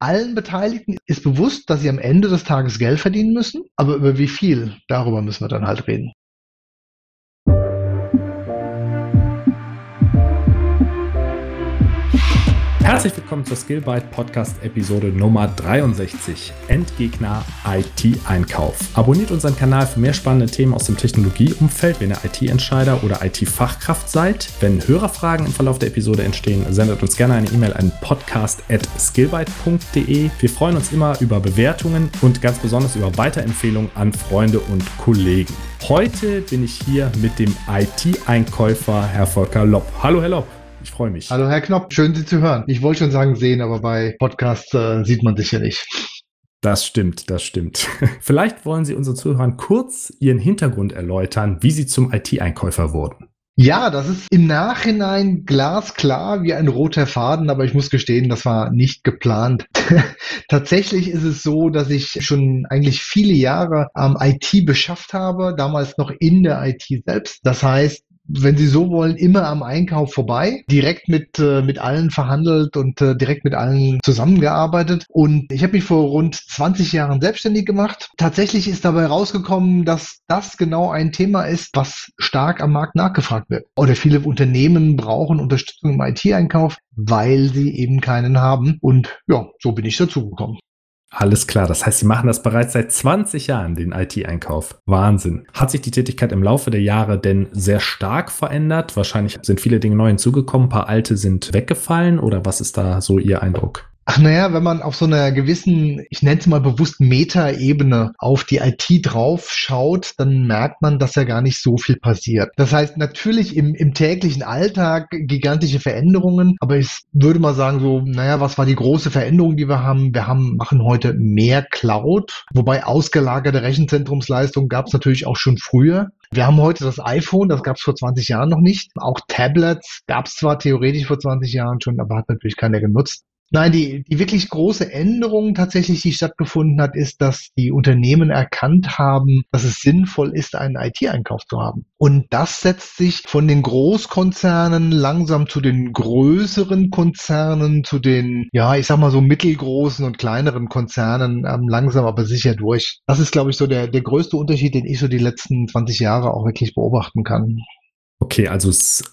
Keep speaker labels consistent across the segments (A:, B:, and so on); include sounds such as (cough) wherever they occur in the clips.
A: Allen Beteiligten ist bewusst, dass sie am Ende des Tages Geld verdienen müssen, aber über wie viel, darüber müssen wir dann halt reden.
B: Herzlich willkommen zur Skillbyte Podcast Episode Nummer 63. Endgegner IT-Einkauf. Abonniert unseren Kanal für mehr spannende Themen aus dem Technologieumfeld, wenn ihr IT-Entscheider oder IT-Fachkraft seid. Wenn Hörerfragen im Verlauf der Episode entstehen, sendet uns gerne eine E-Mail an podcast.skillbyte.de. Wir freuen uns immer über Bewertungen und ganz besonders über Weiterempfehlungen an Freunde und Kollegen. Heute bin ich hier mit dem IT-Einkäufer Herr Volker Lopp. Hallo, Herr Lopp. Ich freue mich.
A: Hallo Herr Knopp, schön Sie zu hören. Ich wollte schon sagen sehen, aber bei Podcasts äh, sieht man sich ja nicht.
B: Das stimmt, das stimmt. (laughs) Vielleicht wollen Sie unseren Zuhörern kurz Ihren Hintergrund erläutern, wie Sie zum IT-Einkäufer wurden.
A: Ja, das ist im Nachhinein glasklar wie ein roter Faden, aber ich muss gestehen, das war nicht geplant. (laughs) Tatsächlich ist es so, dass ich schon eigentlich viele Jahre am IT beschafft habe, damals noch in der IT selbst. Das heißt, wenn Sie so wollen, immer am Einkauf vorbei, direkt mit, äh, mit allen verhandelt und äh, direkt mit allen zusammengearbeitet. Und ich habe mich vor rund 20 Jahren selbstständig gemacht. Tatsächlich ist dabei rausgekommen, dass das genau ein Thema ist, was stark am Markt nachgefragt wird. Oder viele Unternehmen brauchen Unterstützung im IT-Einkauf, weil sie eben keinen haben. Und ja, so bin ich dazu gekommen.
B: Alles klar, das heißt, Sie machen das bereits seit 20 Jahren, den IT-Einkauf. Wahnsinn. Hat sich die Tätigkeit im Laufe der Jahre denn sehr stark verändert? Wahrscheinlich sind viele Dinge neu hinzugekommen, ein paar alte sind weggefallen oder was ist da so Ihr Eindruck?
A: Ach naja, wenn man auf so einer gewissen, ich nenne es mal bewusst Meta-Ebene auf die IT drauf schaut, dann merkt man, dass ja gar nicht so viel passiert. Das heißt natürlich im, im täglichen Alltag gigantische Veränderungen, aber ich würde mal sagen so, naja, was war die große Veränderung, die wir haben? Wir haben, machen heute mehr Cloud, wobei ausgelagerte Rechenzentrumsleistung gab es natürlich auch schon früher. Wir haben heute das iPhone, das gab es vor 20 Jahren noch nicht. Auch Tablets gab es zwar theoretisch vor 20 Jahren schon, aber hat natürlich keiner genutzt. Nein, die, die wirklich große Änderung tatsächlich, die stattgefunden hat, ist, dass die Unternehmen erkannt haben, dass es sinnvoll ist, einen IT-Einkauf zu haben. Und das setzt sich von den Großkonzernen langsam zu den größeren Konzernen, zu den, ja, ich sag mal so mittelgroßen und kleineren Konzernen ähm, langsam aber sicher durch. Das ist, glaube ich, so der, der größte Unterschied, den ich so die letzten 20 Jahre auch wirklich beobachten kann.
B: Okay, also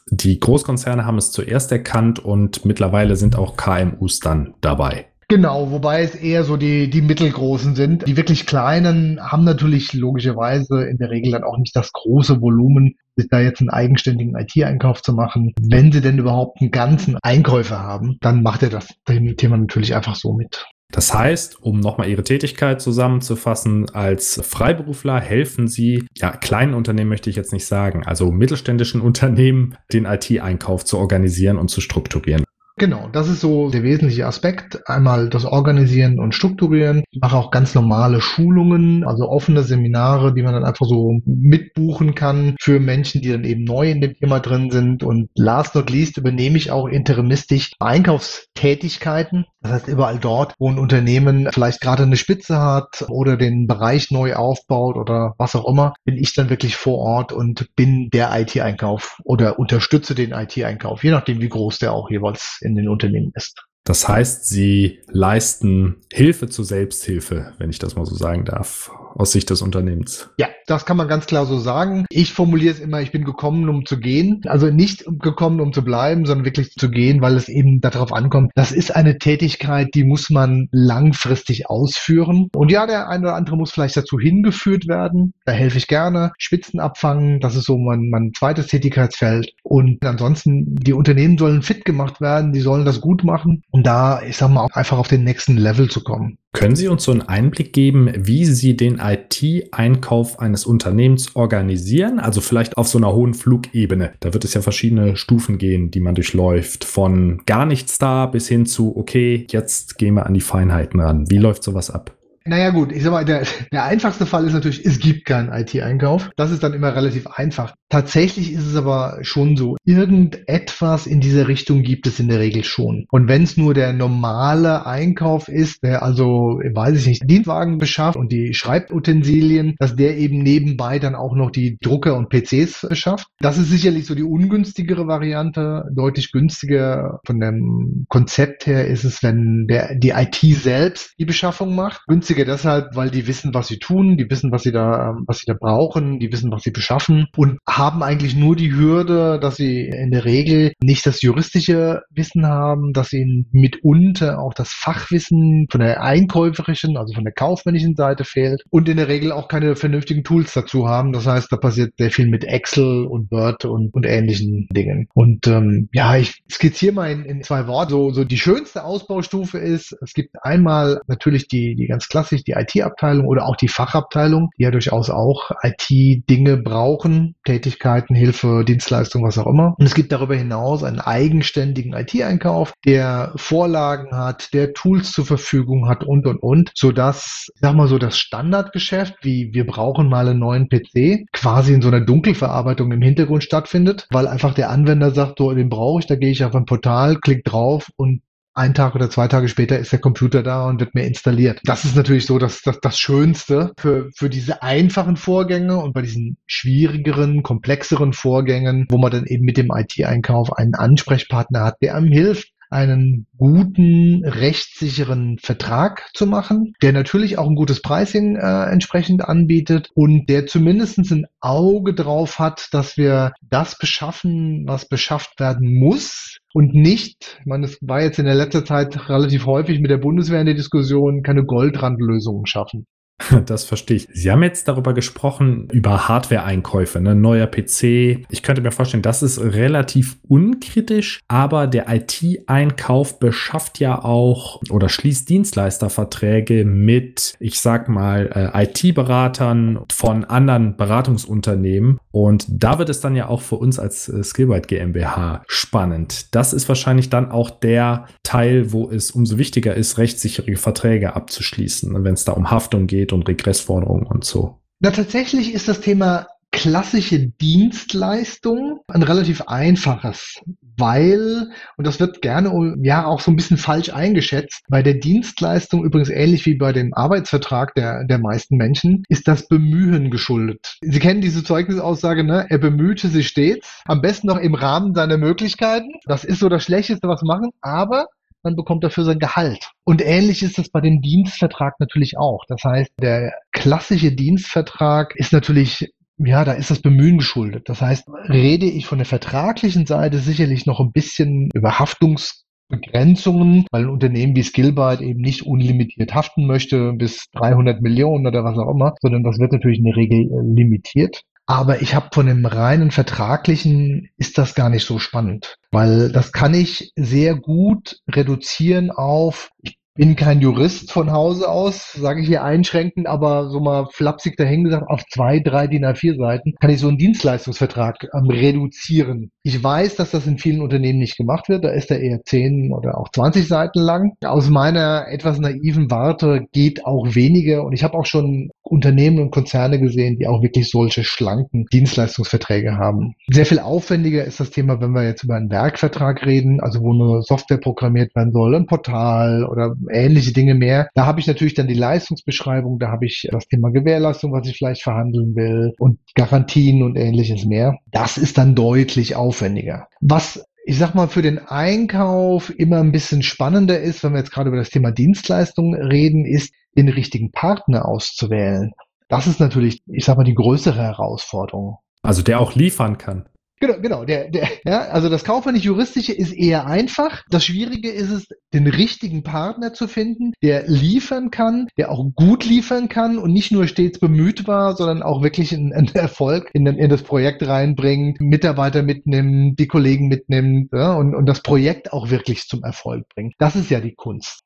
B: die Großkonzerne haben es zuerst erkannt und mittlerweile sind auch KMUs dann dabei.
A: Genau, wobei es eher so die, die mittelgroßen sind. Die wirklich kleinen haben natürlich logischerweise in der Regel dann auch nicht das große Volumen, sich da jetzt einen eigenständigen IT-Einkauf zu machen. Wenn sie denn überhaupt einen ganzen Einkäufer haben, dann macht er das Thema natürlich einfach so mit.
B: Das heißt, um nochmal Ihre Tätigkeit zusammenzufassen, als Freiberufler helfen Sie, ja, kleinen Unternehmen möchte ich jetzt nicht sagen, also mittelständischen (laughs) Unternehmen, den IT-Einkauf zu organisieren und zu strukturieren.
A: Genau, das ist so der wesentliche Aspekt. Einmal das Organisieren und Strukturieren. Ich mache auch ganz normale Schulungen, also offene Seminare, die man dann einfach so mitbuchen kann für Menschen, die dann eben neu in dem Thema drin sind. Und last not least übernehme ich auch interimistisch Einkaufstätigkeiten. Das heißt, überall dort, wo ein Unternehmen vielleicht gerade eine Spitze hat oder den Bereich neu aufbaut oder was auch immer, bin ich dann wirklich vor Ort und bin der IT-Einkauf oder unterstütze den IT-Einkauf, je nachdem, wie groß der auch jeweils in den Unternehmen ist.
B: Das heißt, sie leisten Hilfe zur Selbsthilfe, wenn ich das mal so sagen darf, aus Sicht des Unternehmens.
A: Ja, das kann man ganz klar so sagen. Ich formuliere es immer, ich bin gekommen, um zu gehen. Also nicht gekommen, um zu bleiben, sondern wirklich zu gehen, weil es eben darauf ankommt. Das ist eine Tätigkeit, die muss man langfristig ausführen. Und ja, der eine oder andere muss vielleicht dazu hingeführt werden. Da helfe ich gerne. Spitzen abfangen, das ist so mein, mein zweites Tätigkeitsfeld. Und ansonsten, die Unternehmen sollen fit gemacht werden, die sollen das gut machen, um da, ich sag mal, auch einfach auf den nächsten Level zu kommen.
B: Können Sie uns so einen Einblick geben, wie Sie den IT-Einkauf eines Unternehmens organisieren? Also vielleicht auf so einer hohen Flugebene. Da wird es ja verschiedene Stufen gehen, die man durchläuft. Von gar nichts da bis hin zu, okay, jetzt gehen wir an die Feinheiten ran. Wie läuft sowas ab?
A: Naja gut, ich sag mal, der, der einfachste Fall ist natürlich, es gibt keinen IT-Einkauf. Das ist dann immer relativ einfach. Tatsächlich ist es aber schon so, irgendetwas in dieser Richtung gibt es in der Regel schon. Und wenn es nur der normale Einkauf ist, der also, weiß ich nicht, Dienstwagen beschafft und die Schreibutensilien, dass der eben nebenbei dann auch noch die Drucker und PCs beschafft. Das ist sicherlich so die ungünstigere Variante. Deutlich günstiger von dem Konzept her ist es, wenn der, die IT selbst die Beschaffung macht. Günstiger deshalb, weil die wissen, was sie tun, die wissen, was sie da, was sie da brauchen, die wissen, was sie beschaffen und haben eigentlich nur die Hürde, dass sie in der Regel nicht das juristische Wissen haben, dass ihnen mitunter auch das Fachwissen von der einkäuferischen, also von der kaufmännischen Seite fehlt und in der Regel auch keine vernünftigen Tools dazu haben. Das heißt, da passiert sehr viel mit Excel und Word und, und ähnlichen Dingen. Und ähm, ja, ich skizziere mal in, in zwei Worten. So, so die schönste Ausbaustufe ist, es gibt einmal natürlich die, die ganz klassisch, die IT-Abteilung oder auch die Fachabteilung, die ja durchaus auch IT-Dinge brauchen, tätig Tätigkeiten, Hilfe, Dienstleistung, was auch immer. Und es gibt darüber hinaus einen eigenständigen IT-Einkauf, der Vorlagen hat, der Tools zur Verfügung hat und, und, und, sodass, sag mal so, das Standardgeschäft, wie wir brauchen mal einen neuen PC, quasi in so einer Dunkelverarbeitung im Hintergrund stattfindet, weil einfach der Anwender sagt, so, den brauche ich, da gehe ich auf ein Portal, klick drauf und ein Tag oder zwei Tage später ist der Computer da und wird mir installiert. Das ist natürlich so dass das, das Schönste für, für diese einfachen Vorgänge und bei diesen schwierigeren, komplexeren Vorgängen, wo man dann eben mit dem IT-Einkauf einen Ansprechpartner hat, der einem hilft, einen guten, rechtssicheren Vertrag zu machen, der natürlich auch ein gutes Pricing äh, entsprechend anbietet und der zumindest ein Auge drauf hat, dass wir das beschaffen, was beschafft werden muss und nicht, ich meine, es war jetzt in der letzten Zeit relativ häufig mit der Bundeswehr in der Diskussion, keine Goldrandlösungen schaffen. (laughs)
B: Das verstehe ich. Sie haben jetzt darüber gesprochen, über Hardware-Einkäufe, ne? neuer PC. Ich könnte mir vorstellen, das ist relativ unkritisch, aber der IT-Einkauf beschafft ja auch oder schließt Dienstleisterverträge mit, ich sag mal, äh, IT-Beratern von anderen Beratungsunternehmen. Und da wird es dann ja auch für uns als äh, Skillbyte GmbH spannend. Das ist wahrscheinlich dann auch der Teil, wo es umso wichtiger ist, rechtssichere Verträge abzuschließen, wenn es da um Haftung geht und Regressforderungen und so?
A: Na, tatsächlich ist das Thema klassische Dienstleistung ein relativ einfaches, weil, und das wird gerne ja auch so ein bisschen falsch eingeschätzt, bei der Dienstleistung übrigens ähnlich wie bei dem Arbeitsvertrag der, der meisten Menschen, ist das Bemühen geschuldet. Sie kennen diese Zeugnisaussage, ne? Er bemühte sich stets, am besten noch im Rahmen seiner Möglichkeiten. Das ist so das Schlechteste, was machen, aber man bekommt dafür sein Gehalt. Und ähnlich ist es bei dem Dienstvertrag natürlich auch. Das heißt, der klassische Dienstvertrag ist natürlich ja, da ist das Bemühen geschuldet. Das heißt, rede ich von der vertraglichen Seite sicherlich noch ein bisschen über Haftungsbegrenzungen, weil ein Unternehmen wie Skillbyte eben nicht unlimitiert haften möchte bis 300 Millionen oder was auch immer, sondern das wird natürlich in der Regel limitiert. Aber ich habe von dem reinen vertraglichen ist das gar nicht so spannend, weil das kann ich sehr gut reduzieren auf, ich bin kein Jurist von Hause aus, sage ich hier einschränkend, aber so mal flapsig dahingesagt, auf zwei, drei DIN A4 Seiten kann ich so einen Dienstleistungsvertrag ähm, reduzieren. Ich weiß, dass das in vielen Unternehmen nicht gemacht wird. Da ist er eher zehn oder auch 20 Seiten lang. Aus meiner etwas naiven Warte geht auch weniger und ich habe auch schon Unternehmen und Konzerne gesehen, die auch wirklich solche schlanken Dienstleistungsverträge haben. Sehr viel aufwendiger ist das Thema, wenn wir jetzt über einen Werkvertrag reden, also wo eine Software programmiert werden soll, ein Portal oder ähnliche Dinge mehr. Da habe ich natürlich dann die Leistungsbeschreibung, da habe ich das Thema Gewährleistung, was ich vielleicht verhandeln will und Garantien und ähnliches mehr. Das ist dann deutlich aufwendiger. Was ich sag mal, für den Einkauf immer ein bisschen spannender ist, wenn wir jetzt gerade über das Thema Dienstleistungen reden, ist, den richtigen Partner auszuwählen. Das ist natürlich, ich sag mal, die größere Herausforderung.
B: Also der auch liefern kann.
A: Genau, genau. Der, der, ja, also das kaufmännisch-juristische ist eher einfach. Das Schwierige ist es, den richtigen Partner zu finden, der liefern kann, der auch gut liefern kann und nicht nur stets bemüht war, sondern auch wirklich einen, einen Erfolg in, in, das Projekt reinbringt, Mitarbeiter mitnimmt, die Kollegen mitnimmt ja, und, und das Projekt auch wirklich zum Erfolg bringt. Das ist ja die Kunst.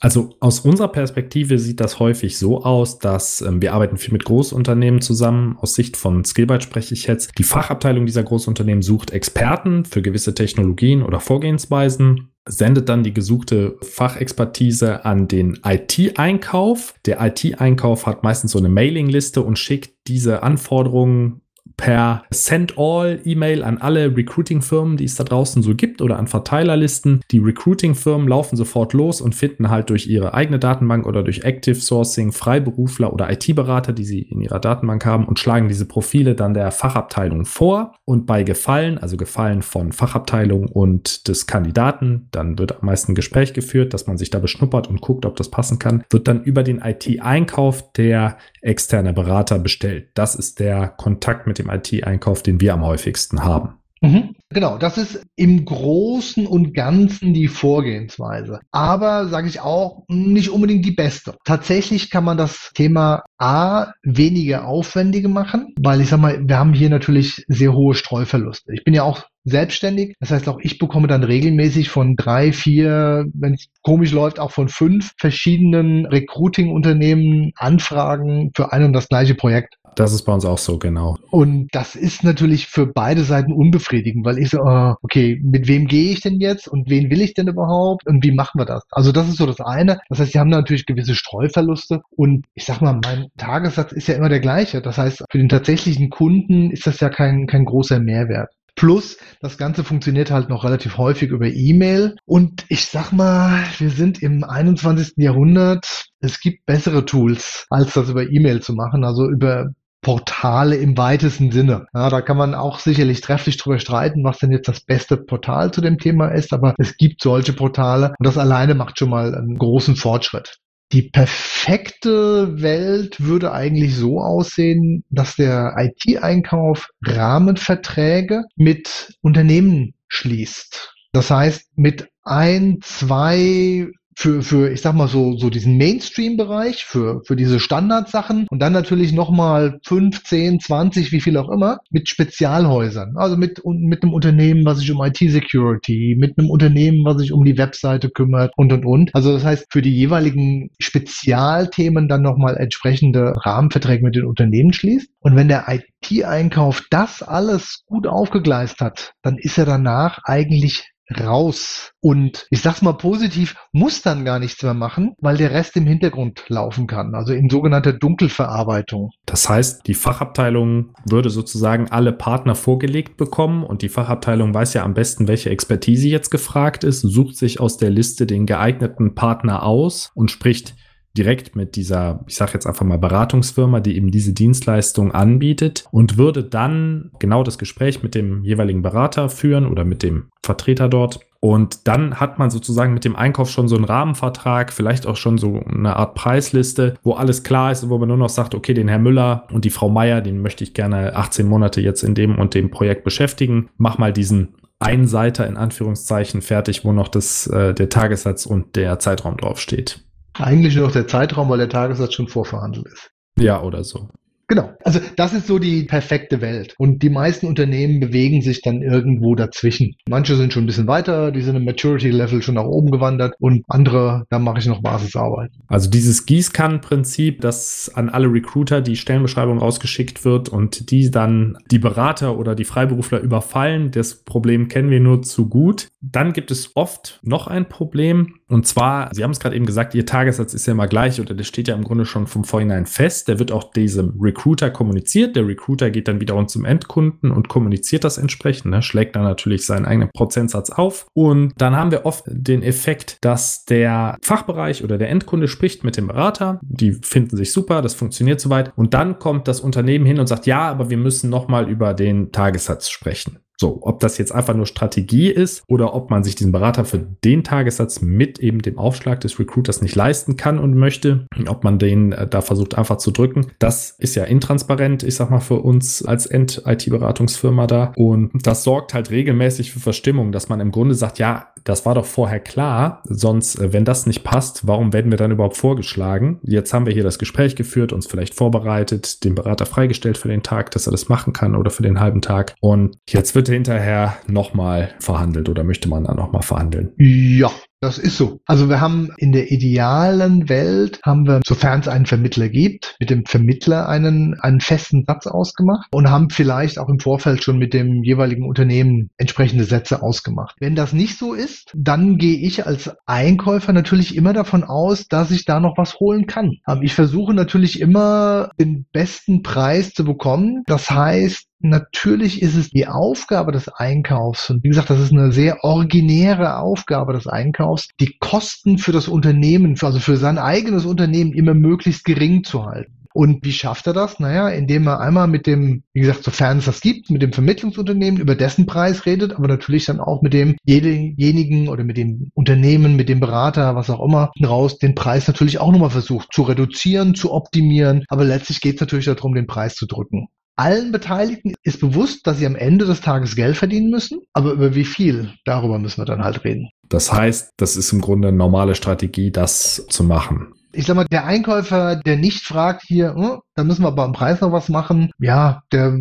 B: Also aus unserer Perspektive sieht das häufig so aus, dass ähm, wir arbeiten viel mit Großunternehmen zusammen. Aus Sicht von Skillbyte spreche ich jetzt. Die Fachabteilung dieser Großunternehmen sucht Experten für gewisse Technologien oder Vorgehensweisen sendet dann die gesuchte Fachexpertise an den IT-Einkauf. Der IT-Einkauf hat meistens so eine Mailingliste und schickt diese Anforderungen per Send-All-E-Mail an alle Recruiting-Firmen, die es da draußen so gibt oder an Verteilerlisten. Die Recruiting-Firmen laufen sofort los und finden halt durch ihre eigene Datenbank oder durch Active Sourcing Freiberufler oder IT-Berater, die sie in ihrer Datenbank haben und schlagen diese Profile dann der Fachabteilung vor. Und bei Gefallen, also Gefallen von Fachabteilung und des Kandidaten, dann wird am meisten Gespräch geführt, dass man sich da beschnuppert und guckt, ob das passen kann, wird dann über den IT-Einkauf der externe Berater bestellt. Das ist der Kontakt mit dem IT-Einkauf, den wir am häufigsten haben.
A: Mhm. Genau, das ist im Großen und Ganzen die Vorgehensweise. Aber, sage ich auch, nicht unbedingt die beste. Tatsächlich kann man das Thema A weniger aufwendige machen, weil ich sag mal, wir haben hier natürlich sehr hohe Streuverluste. Ich bin ja auch selbstständig. Das heißt, auch ich bekomme dann regelmäßig von drei, vier, wenn es komisch läuft, auch von fünf verschiedenen Recruiting-Unternehmen Anfragen für ein und das gleiche Projekt.
B: Das ist bei uns auch so, genau.
A: Und das ist natürlich für beide Seiten unbefriedigend, weil ich so, uh, okay, mit wem gehe ich denn jetzt und wen will ich denn überhaupt und wie machen wir das? Also das ist so das eine. Das heißt, sie haben natürlich gewisse Streuverluste und ich sag mal, mein Tagessatz ist ja immer der gleiche. Das heißt, für den tatsächlichen Kunden ist das ja kein, kein großer Mehrwert. Plus, das Ganze funktioniert halt noch relativ häufig über E-Mail. Und ich sag mal, wir sind im 21. Jahrhundert. Es gibt bessere Tools, als das über E-Mail zu machen. Also über Portale im weitesten Sinne. Ja, da kann man auch sicherlich trefflich drüber streiten, was denn jetzt das beste Portal zu dem Thema ist, aber es gibt solche Portale und das alleine macht schon mal einen großen Fortschritt. Die perfekte Welt würde eigentlich so aussehen, dass der IT-Einkauf Rahmenverträge mit Unternehmen schließt. Das heißt, mit ein, zwei für, für, ich sag mal so, so diesen Mainstream-Bereich, für, für diese Standardsachen und dann natürlich nochmal 5, 10, 20, wie viel auch immer, mit Spezialhäusern. Also mit, mit einem Unternehmen, was sich um IT-Security, mit einem Unternehmen, was sich um die Webseite kümmert und, und, und. Also das heißt, für die jeweiligen Spezialthemen dann nochmal entsprechende Rahmenverträge mit den Unternehmen schließt. Und wenn der IT-Einkauf das alles gut aufgegleist hat, dann ist er danach eigentlich raus. Und ich sag's mal positiv, muss dann gar nichts mehr machen, weil der Rest im Hintergrund laufen kann, also in sogenannter Dunkelverarbeitung.
B: Das heißt, die Fachabteilung würde sozusagen alle Partner vorgelegt bekommen und die Fachabteilung weiß ja am besten, welche Expertise jetzt gefragt ist, sucht sich aus der Liste den geeigneten Partner aus und spricht direkt mit dieser, ich sage jetzt einfach mal Beratungsfirma, die eben diese Dienstleistung anbietet und würde dann genau das Gespräch mit dem jeweiligen Berater führen oder mit dem Vertreter dort. Und dann hat man sozusagen mit dem Einkauf schon so einen Rahmenvertrag, vielleicht auch schon so eine Art Preisliste, wo alles klar ist, wo man nur noch sagt, okay, den Herr Müller und die Frau Meier, den möchte ich gerne 18 Monate jetzt in dem und dem Projekt beschäftigen. Mach mal diesen Einseiter in Anführungszeichen fertig, wo noch das, äh, der Tagessatz und der Zeitraum draufsteht.
A: Eigentlich nur noch der Zeitraum, weil der Tagessatz schon vorverhandelt ist.
B: Ja, oder so.
A: Genau. Also das ist so die perfekte Welt. Und die meisten Unternehmen bewegen sich dann irgendwo dazwischen. Manche sind schon ein bisschen weiter, die sind im Maturity-Level schon nach oben gewandert und andere, da mache ich noch Basisarbeit.
B: Also dieses Gießkannenprinzip, dass an alle Recruiter die Stellenbeschreibung rausgeschickt wird und die dann die Berater oder die Freiberufler überfallen, das Problem kennen wir nur zu gut. Dann gibt es oft noch ein Problem, und zwar, Sie haben es gerade eben gesagt, Ihr Tagessatz ist ja immer gleich oder der steht ja im Grunde schon vom Vorhinein fest. Der wird auch diesem Recruiter kommuniziert. Der Recruiter geht dann wiederum zum Endkunden und kommuniziert das entsprechend, ne? schlägt dann natürlich seinen eigenen Prozentsatz auf. Und dann haben wir oft den Effekt, dass der Fachbereich oder der Endkunde spricht mit dem Berater. Die finden sich super, das funktioniert soweit. Und dann kommt das Unternehmen hin und sagt, ja, aber wir müssen nochmal über den Tagessatz sprechen. So, ob das jetzt einfach nur Strategie ist oder ob man sich diesen Berater für den Tagessatz mit eben dem Aufschlag des Recruiters nicht leisten kann und möchte, ob man den äh, da versucht einfach zu drücken, das ist ja intransparent, ich sag mal, für uns als End-IT-Beratungsfirma da. Und das sorgt halt regelmäßig für Verstimmung, dass man im Grunde sagt, ja, das war doch vorher klar, sonst, äh, wenn das nicht passt, warum werden wir dann überhaupt vorgeschlagen? Jetzt haben wir hier das Gespräch geführt, uns vielleicht vorbereitet, den Berater freigestellt für den Tag, dass er das machen kann oder für den halben Tag. Und jetzt wird hinterher nochmal verhandelt oder möchte man da nochmal verhandeln?
A: Ja, Das ist so. Also wir haben in der idealen Welt haben wir, sofern es einen Vermittler gibt, mit dem Vermittler einen, einen festen Satz ausgemacht und haben vielleicht auch im Vorfeld schon mit dem jeweiligen Unternehmen entsprechende Sätze ausgemacht. Wenn das nicht so ist, dann gehe ich als Einkäufer natürlich immer davon aus, dass ich da noch was holen kann. Ähm, ich versuche natürlich immer den besten Preis zu bekommen. Das heißt, Natürlich ist es die Aufgabe des Einkaufs, und wie gesagt, das ist eine sehr originäre Aufgabe des Einkaufs, die Kosten für das Unternehmen, also für sein eigenes Unternehmen immer möglichst gering zu halten. Und wie schafft er das? Naja, indem er einmal mit dem, wie gesagt, sofern es das gibt, mit dem Vermittlungsunternehmen über dessen Preis redet, aber natürlich dann auch mit demjenigen oder mit dem Unternehmen, mit dem Berater, was auch immer, raus den Preis natürlich auch nochmal versucht zu reduzieren, zu optimieren. Aber letztlich geht es natürlich darum, den Preis zu drücken. Allen Beteiligten ist bewusst, dass sie am Ende des Tages Geld verdienen müssen, aber über wie viel, darüber müssen wir dann halt reden.
B: Das heißt, das ist im Grunde eine normale Strategie, das zu machen.
A: Ich sag mal, der Einkäufer, der nicht fragt hier, hm, da müssen wir beim Preis noch was machen, ja, der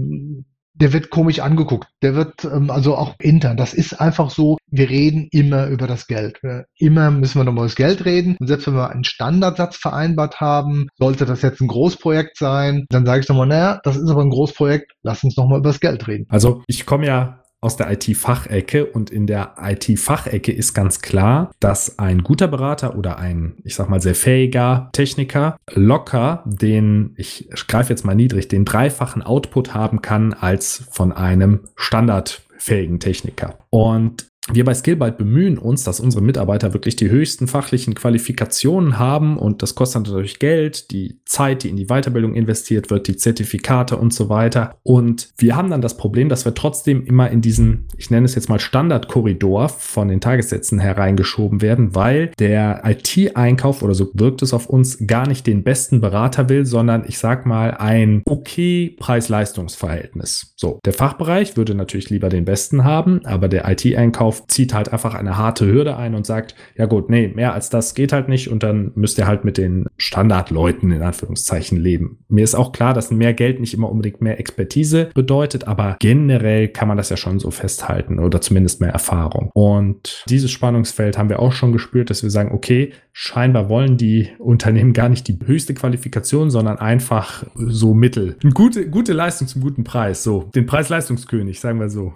A: der wird komisch angeguckt. Der wird ähm, also auch intern. Das ist einfach so. Wir reden immer über das Geld. Immer müssen wir nochmal über das Geld reden. Und selbst wenn wir einen Standardsatz vereinbart haben, sollte das jetzt ein Großprojekt sein, dann sage ich nochmal, naja, das ist aber ein Großprojekt. Lass uns nochmal über das Geld reden.
B: Also ich komme ja aus der IT-Fachecke und in der IT-Fachecke ist ganz klar, dass ein guter Berater oder ein, ich sag mal, sehr fähiger Techniker locker den, ich greife jetzt mal niedrig, den dreifachen Output haben kann als von einem standardfähigen Techniker. Und wir bei Skillbyte bemühen uns, dass unsere Mitarbeiter wirklich die höchsten fachlichen Qualifikationen haben und das kostet natürlich Geld, die Zeit, die in die Weiterbildung investiert wird, die Zertifikate und so weiter. Und wir haben dann das Problem, dass wir trotzdem immer in diesen, ich nenne es jetzt mal Standardkorridor von den Tagessätzen hereingeschoben werden, weil der IT-Einkauf oder so wirkt es auf uns gar nicht den besten Berater will, sondern ich sag mal ein okay Preis-Leistungs-Verhältnis. So, der Fachbereich würde natürlich lieber den besten haben, aber der IT-Einkauf zieht halt einfach eine harte Hürde ein und sagt, ja gut, nee, mehr als das geht halt nicht und dann müsst ihr halt mit den Standardleuten in Anführungszeichen leben. Mir ist auch klar, dass mehr Geld nicht immer unbedingt mehr Expertise bedeutet, aber generell kann man das ja schon so festhalten oder zumindest mehr Erfahrung. Und dieses Spannungsfeld haben wir auch schon gespürt, dass wir sagen, okay, scheinbar wollen die Unternehmen gar nicht die höchste Qualifikation, sondern einfach so Mittel. Eine gute, gute Leistung zum guten Preis. So, den Preis-Leistungskönig, sagen wir so.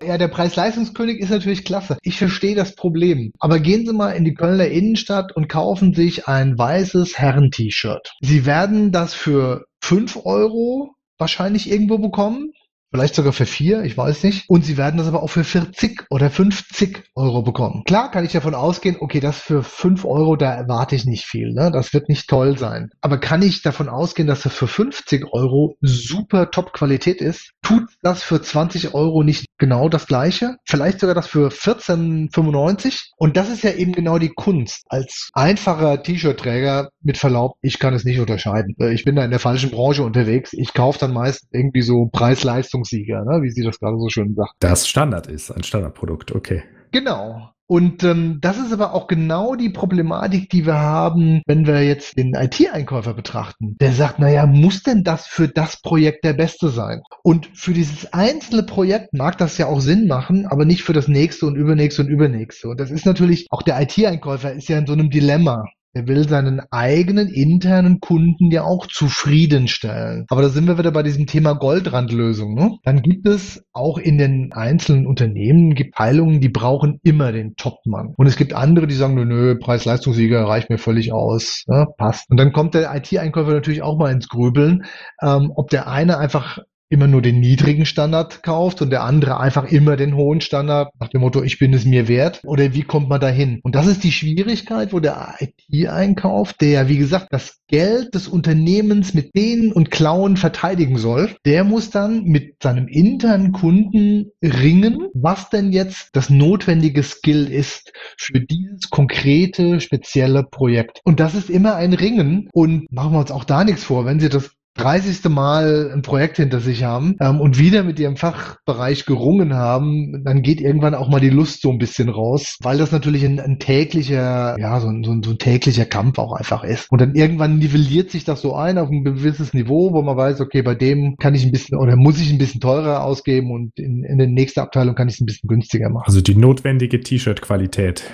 A: Ja, der Preis-Leistungskönig ist natürlich klasse. Ich verstehe das Problem. Aber gehen Sie mal in die Kölner Innenstadt und kaufen sich ein weißes Herren-T-Shirt. Sie werden das für fünf Euro wahrscheinlich irgendwo bekommen. Vielleicht sogar für vier, ich weiß nicht. Und sie werden das aber auch für 40 oder 50 Euro bekommen. Klar kann ich davon ausgehen, okay, das für fünf Euro, da erwarte ich nicht viel. Ne? Das wird nicht toll sein. Aber kann ich davon ausgehen, dass das für 50 Euro super Top-Qualität ist? Tut das für 20 Euro nicht genau das gleiche? Vielleicht sogar das für 14,95? Und das ist ja eben genau die Kunst. Als einfacher T-Shirt-Träger, mit Verlaub, ich kann es nicht unterscheiden. Ich bin da in der falschen Branche unterwegs. Ich kaufe dann meist irgendwie so Preis-Leistung Leistungssieger, ne? wie sie das gerade so schön sagt.
B: Das Standard ist, ein Standardprodukt, okay.
A: Genau. Und ähm, das ist aber auch genau die Problematik, die wir haben, wenn wir jetzt den IT-Einkäufer betrachten. Der sagt, naja, muss denn das für das Projekt der Beste sein? Und für dieses einzelne Projekt mag das ja auch Sinn machen, aber nicht für das nächste und übernächste und übernächste. Und das ist natürlich, auch der IT-Einkäufer ist ja in so einem Dilemma. Er will seinen eigenen internen Kunden ja auch zufriedenstellen. Aber da sind wir wieder bei diesem Thema Goldrandlösung. Ne? Dann gibt es auch in den einzelnen Unternehmen gibt Teilungen, die brauchen immer den Topmann. Und es gibt andere, die sagen, nö, nö Preis-Leistungssieger reicht mir völlig aus, ne? passt. Und dann kommt der IT-Einkäufer natürlich auch mal ins Grübeln, ähm, ob der eine einfach immer nur den niedrigen Standard kauft und der andere einfach immer den hohen Standard nach dem Motto, ich bin es mir wert? Oder wie kommt man dahin? Und das ist die Schwierigkeit, wo der IT-Einkauf, der ja, wie gesagt, das Geld des Unternehmens mit denen und Klauen verteidigen soll, der muss dann mit seinem internen Kunden ringen, was denn jetzt das notwendige Skill ist für dieses konkrete, spezielle Projekt. Und das ist immer ein Ringen und machen wir uns auch da nichts vor, wenn Sie das 30. Mal ein Projekt hinter sich haben ähm, und wieder mit ihrem Fachbereich gerungen haben, dann geht irgendwann auch mal die Lust so ein bisschen raus, weil das natürlich ein, ein täglicher, ja, so ein, so, ein, so ein täglicher Kampf auch einfach ist. Und dann irgendwann nivelliert sich das so ein auf ein gewisses Niveau, wo man weiß, okay, bei dem kann ich ein bisschen oder muss ich ein bisschen teurer ausgeben und in, in der nächsten Abteilung kann ich es ein bisschen günstiger machen.
B: Also die notwendige T-Shirt-Qualität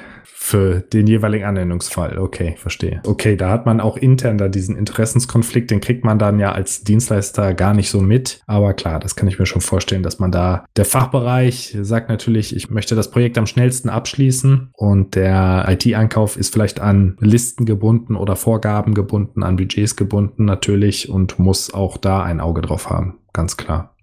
B: für den jeweiligen Anwendungsfall. Okay, verstehe. Okay, da hat man auch intern da diesen Interessenskonflikt, den kriegt man dann ja als Dienstleister gar nicht so mit. Aber klar, das kann ich mir schon vorstellen, dass man da, der Fachbereich sagt natürlich, ich möchte das Projekt am schnellsten abschließen und der IT-Einkauf ist vielleicht an Listen gebunden oder Vorgaben gebunden, an Budgets gebunden natürlich und muss auch da ein Auge drauf haben. Ganz klar.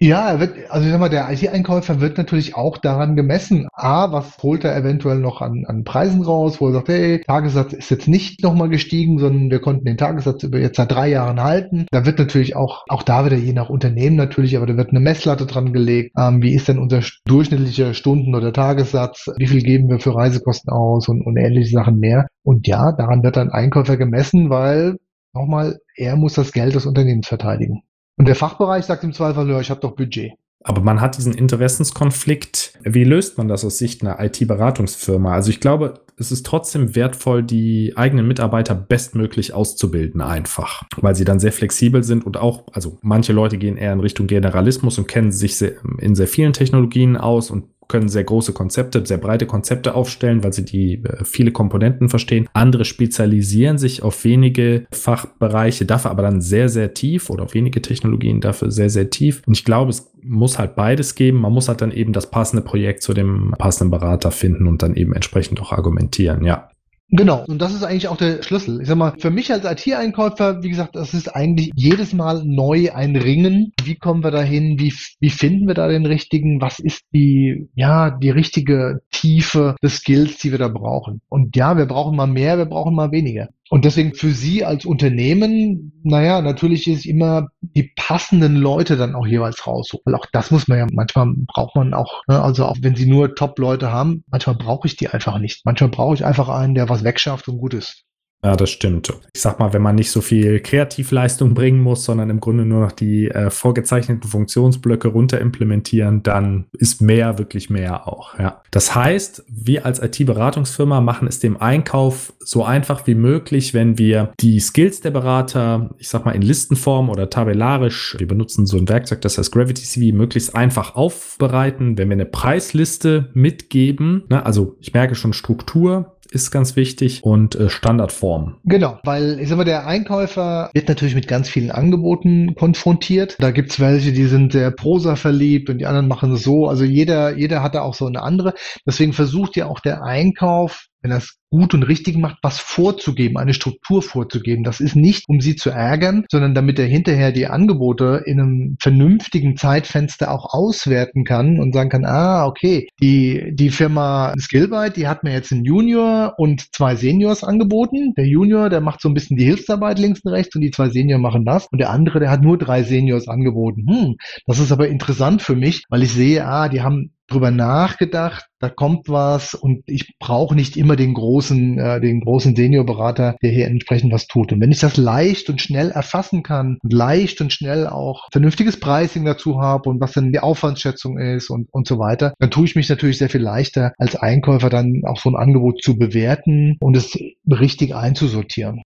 A: Ja, er wird, also ich sag mal, der IT-Einkäufer wird natürlich auch daran gemessen. A, was holt er eventuell noch an, an Preisen raus, wo er sagt, hey, Tagessatz ist jetzt nicht nochmal gestiegen, sondern wir konnten den Tagessatz über jetzt seit drei Jahren halten. Da wird natürlich auch, auch da wieder je nach Unternehmen natürlich, aber da wird eine Messlatte dran gelegt. Ähm, wie ist denn unser durchschnittlicher Stunden- oder Tagessatz? Wie viel geben wir für Reisekosten aus und, und ähnliche Sachen mehr? Und ja, daran wird ein Einkäufer gemessen, weil nochmal, er muss das Geld des Unternehmens verteidigen. Und der Fachbereich sagt im Zweifel, ja, ich habe doch Budget.
B: Aber man hat diesen Interessenskonflikt. Wie löst man das aus Sicht einer IT-Beratungsfirma? Also ich glaube, es ist trotzdem wertvoll, die eigenen Mitarbeiter bestmöglich auszubilden, einfach, weil sie dann sehr flexibel sind und auch, also manche Leute gehen eher in Richtung Generalismus und kennen sich sehr, in sehr vielen Technologien aus und können sehr große Konzepte, sehr breite Konzepte aufstellen, weil sie die äh, viele Komponenten verstehen. Andere spezialisieren sich auf wenige Fachbereiche, dafür aber dann sehr, sehr tief oder auf wenige Technologien dafür sehr, sehr tief. Und ich glaube, es muss halt beides geben. Man muss halt dann eben das passende Projekt zu dem passenden Berater finden und dann eben entsprechend auch argumentieren, ja.
A: Genau. Und das ist eigentlich auch der Schlüssel. Ich sag mal, für mich als IT-Einkäufer, wie gesagt, das ist eigentlich jedes Mal neu ein Ringen. Wie kommen wir dahin? Wie, wie finden wir da den richtigen? Was ist die, ja, die richtige Tiefe des Skills, die wir da brauchen? Und ja, wir brauchen mal mehr, wir brauchen mal weniger. Und deswegen für Sie als Unternehmen, naja, natürlich ist immer die passenden Leute dann auch jeweils raussuchen. Weil auch das muss man ja, manchmal braucht man auch, ne, also auch wenn Sie nur Top-Leute haben, manchmal brauche ich die einfach nicht. Manchmal brauche ich einfach einen, der was wegschafft und gut ist.
B: Ja, das stimmt. Ich sag mal, wenn man nicht so viel Kreativleistung bringen muss, sondern im Grunde nur noch die äh, vorgezeichneten Funktionsblöcke runter implementieren, dann ist mehr wirklich mehr auch. Ja. Das heißt, wir als IT-Beratungsfirma machen es dem Einkauf so einfach wie möglich, wenn wir die Skills der Berater, ich sag mal, in Listenform oder tabellarisch, wir benutzen so ein Werkzeug, das heißt Gravity CV, möglichst einfach aufbereiten, wenn wir eine Preisliste mitgeben. Ne? Also ich merke schon Struktur, ist ganz wichtig und äh, Standardform.
A: Genau, weil ich sag mal, der Einkäufer wird natürlich mit ganz vielen Angeboten konfrontiert. Da gibt's welche, die sind sehr prosa verliebt und die anderen machen es so. Also jeder, jeder hat da auch so eine andere. Deswegen versucht ja auch der Einkauf wenn er es gut und richtig macht, was vorzugeben, eine Struktur vorzugeben. Das ist nicht, um sie zu ärgern, sondern damit er hinterher die Angebote in einem vernünftigen Zeitfenster auch auswerten kann und sagen kann, ah, okay, die, die Firma Skillbyte, die hat mir jetzt einen Junior und zwei Seniors angeboten. Der Junior, der macht so ein bisschen die Hilfsarbeit links und rechts und die zwei Senior machen das. Und der andere, der hat nur drei Seniors angeboten. Hm, das ist aber interessant für mich, weil ich sehe, ah, die haben drüber nachgedacht, da kommt was und ich brauche nicht immer den großen, äh, den großen Seniorberater, der hier entsprechend was tut. Und wenn ich das leicht und schnell erfassen kann und leicht und schnell auch vernünftiges Pricing dazu habe und was dann die Aufwandsschätzung ist und, und so weiter, dann tue ich mich natürlich sehr viel leichter als Einkäufer dann auch so ein Angebot zu bewerten und es richtig einzusortieren.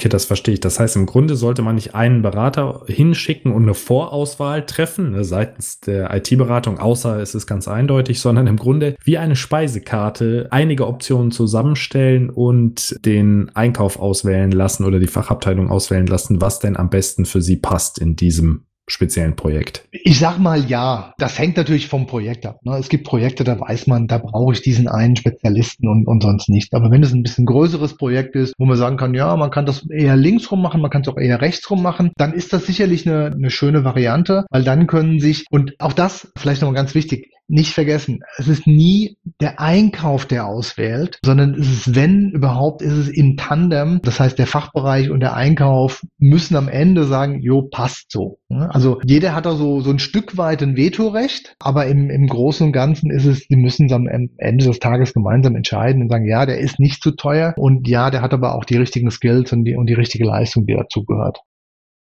B: Okay, das verstehe ich. Das heißt, im Grunde sollte man nicht einen Berater hinschicken und eine Vorauswahl treffen ne, seitens der IT-Beratung, außer es ist ganz eindeutig, sondern im Grunde wie eine Speisekarte einige Optionen zusammenstellen und den Einkauf auswählen lassen oder die Fachabteilung auswählen lassen, was denn am besten für sie passt in diesem speziellen Projekt?
A: Ich sag mal ja. Das hängt natürlich vom Projekt ab. Ne? Es gibt Projekte, da weiß man, da brauche ich diesen einen Spezialisten und, und sonst nicht. Aber wenn es ein bisschen größeres Projekt ist, wo man sagen kann, ja, man kann das eher links rum machen, man kann es auch eher rechts rum machen, dann ist das sicherlich eine, eine schöne Variante, weil dann können sich, und auch das vielleicht nochmal ganz wichtig, nicht vergessen, es ist nie der Einkauf, der auswählt, sondern es ist, wenn überhaupt, ist es im Tandem. Das heißt, der Fachbereich und der Einkauf müssen am Ende sagen, jo, passt so. Also jeder hat da so, so ein Stück weit ein Vetorecht, aber im, im Großen und Ganzen ist es, die müssen es am Ende des Tages gemeinsam entscheiden und sagen, ja, der ist nicht zu teuer und ja, der hat aber auch die richtigen Skills und die, und die richtige Leistung, die dazugehört.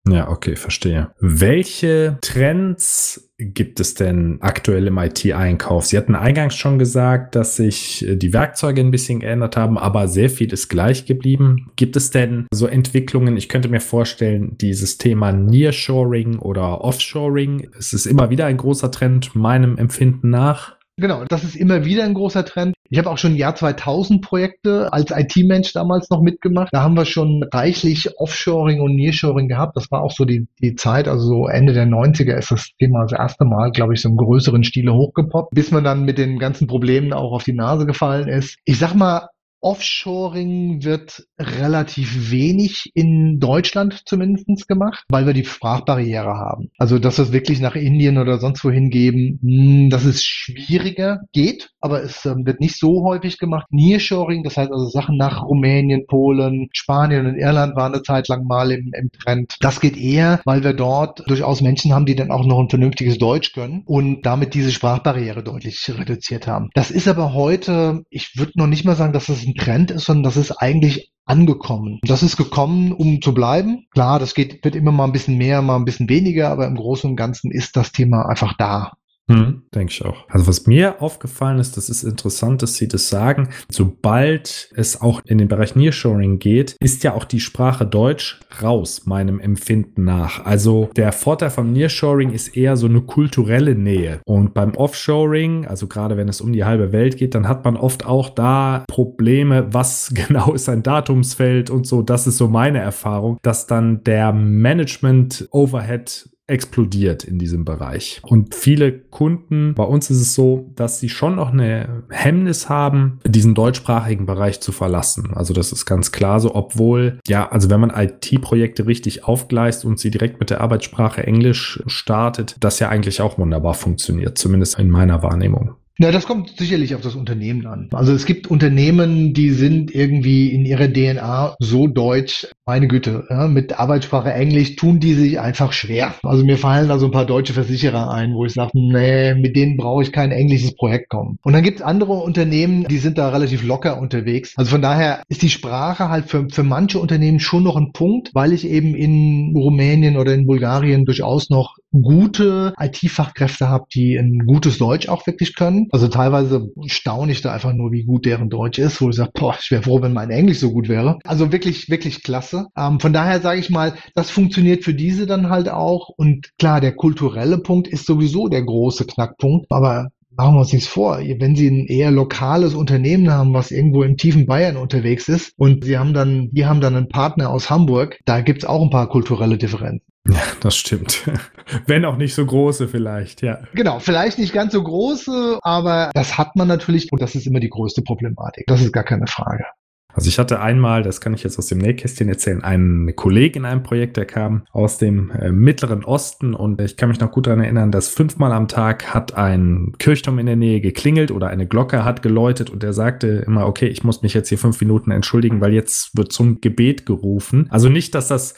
B: Ja, okay, verstehe. Welche Trends gibt es denn aktuell im IT-Einkauf? Sie hatten eingangs schon gesagt, dass sich äh, die Werkzeuge ein bisschen geändert haben, aber sehr viel ist gleich geblieben. Gibt es denn so Entwicklungen? Ich könnte mir vorstellen, dieses Thema Nearshoring oder Offshoring, es ist immer wieder ein großer Trend meinem Empfinden nach.
A: Genau, das ist immer wieder ein großer Trend. Ich habe auch schon Jahr 2000 Projekte als IT-Mensch damals noch mitgemacht. Da haben wir schon reichlich Offshoring und Nearshoring gehabt. Das war auch so die, die Zeit, also so Ende der 90er ist das Thema das erste Mal, glaube ich, so im größeren Stile hochgepoppt, bis man dann mit den ganzen Problemen auch auf die Nase gefallen ist. Ich sag mal, Offshoring wird relativ wenig in Deutschland zumindest gemacht, weil wir die Sprachbarriere haben. Also, dass wir es wirklich nach Indien oder sonst wohin geben, hm, das ist schwieriger, geht, aber es ähm, wird nicht so häufig gemacht. Nearshoring, das heißt also Sachen nach Rumänien, Polen, Spanien und Irland waren eine Zeit lang mal im, im Trend. Das geht eher, weil wir dort durchaus Menschen haben, die dann auch noch ein vernünftiges Deutsch können und damit diese Sprachbarriere deutlich reduziert haben. Das ist aber heute, ich würde noch nicht mal sagen, dass das ein Trend ist, sondern das ist eigentlich angekommen. Das ist gekommen, um zu bleiben. Klar, das geht, wird immer mal ein bisschen mehr, mal ein bisschen weniger, aber im Großen und Ganzen ist das Thema einfach da.
B: Hm, denke ich auch. Also was mir aufgefallen ist, das ist interessant, dass Sie das sagen, sobald es auch in den Bereich Nearshoring geht, ist ja auch die Sprache Deutsch raus, meinem Empfinden nach. Also der Vorteil vom Nearshoring ist eher so eine kulturelle Nähe. Und beim Offshoring, also gerade wenn es um die halbe Welt geht, dann hat man oft auch da Probleme, was (laughs) genau ist ein Datumsfeld und so. Das ist so meine Erfahrung, dass dann der Management-Overhead explodiert in diesem Bereich. Und viele Kunden, bei uns ist es so, dass sie schon noch eine Hemmnis haben, diesen deutschsprachigen Bereich zu verlassen. Also das ist ganz klar so, obwohl, ja, also wenn man IT-Projekte richtig aufgleist und sie direkt mit der Arbeitssprache Englisch startet, das ja eigentlich auch wunderbar funktioniert, zumindest in meiner Wahrnehmung.
A: Na, das kommt sicherlich auf das Unternehmen an. Also es gibt Unternehmen, die sind irgendwie in ihrer DNA so deutsch, meine Güte, ja, mit Arbeitssprache Englisch tun die sich einfach schwer. Also mir fallen da so ein paar deutsche Versicherer ein, wo ich sage, nee, mit denen brauche ich kein englisches Projekt kommen. Und dann gibt es andere Unternehmen, die sind da relativ locker unterwegs. Also von daher ist die Sprache halt für, für manche Unternehmen schon noch ein Punkt, weil ich eben in Rumänien oder in Bulgarien durchaus noch gute IT-Fachkräfte habe, die ein gutes Deutsch auch wirklich können. Also teilweise staune ich da einfach nur, wie gut deren Deutsch ist, wo ich sage, boah, ich wäre froh, wenn mein Englisch so gut wäre. Also wirklich, wirklich klasse. Ähm, von daher sage ich mal, das funktioniert für diese dann halt auch. Und klar, der kulturelle Punkt ist sowieso der große Knackpunkt. Aber machen wir uns nichts vor. Wenn Sie ein eher lokales Unternehmen haben, was irgendwo im tiefen Bayern unterwegs ist und Sie haben dann, die haben dann einen Partner aus Hamburg, da gibt's auch ein paar kulturelle Differenzen.
B: Ja, das stimmt. (laughs) Wenn auch nicht so große vielleicht, ja.
A: Genau, vielleicht nicht ganz so große, aber das hat man natürlich und das ist immer die größte Problematik. Das ist gar keine Frage.
B: Also ich hatte einmal, das kann ich jetzt aus dem Nähkästchen erzählen, einen Kollegen in einem Projekt, der kam aus dem äh, Mittleren Osten und ich kann mich noch gut daran erinnern, dass fünfmal am Tag hat ein Kirchturm in der Nähe geklingelt oder eine Glocke hat geläutet und er sagte immer, okay, ich muss mich jetzt hier fünf Minuten entschuldigen, weil jetzt wird zum Gebet gerufen. Also nicht, dass das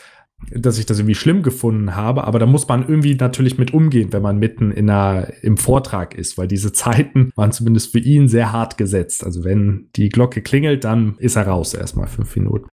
B: dass ich das irgendwie schlimm gefunden habe, aber da muss man irgendwie natürlich mit umgehen, wenn man mitten in einer, im Vortrag ist, weil diese Zeiten waren zumindest für ihn sehr hart gesetzt. Also wenn die Glocke klingelt, dann ist er raus erstmal fünf Minuten.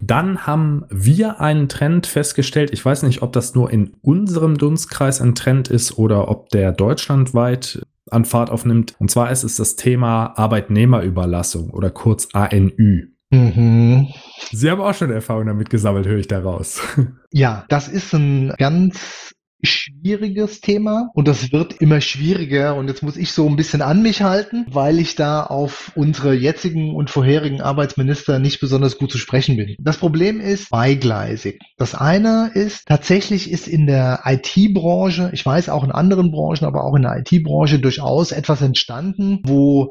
B: Dann haben wir einen Trend festgestellt. Ich weiß nicht, ob das nur in unserem Dunstkreis ein Trend ist oder ob der deutschlandweit an Fahrt aufnimmt. Und zwar ist es das Thema Arbeitnehmerüberlassung oder kurz ANÜ. Mhm. Sie haben auch schon Erfahrung damit gesammelt, höre ich daraus. (laughs)
A: Ja, das ist ein ganz schwieriges Thema und das wird immer schwieriger und jetzt muss ich so ein bisschen an mich halten, weil ich da auf unsere jetzigen und vorherigen Arbeitsminister nicht besonders gut zu sprechen bin. Das Problem ist beigleisig. Das eine ist, tatsächlich ist in der IT-Branche, ich weiß auch in anderen Branchen, aber auch in der IT-Branche durchaus etwas entstanden, wo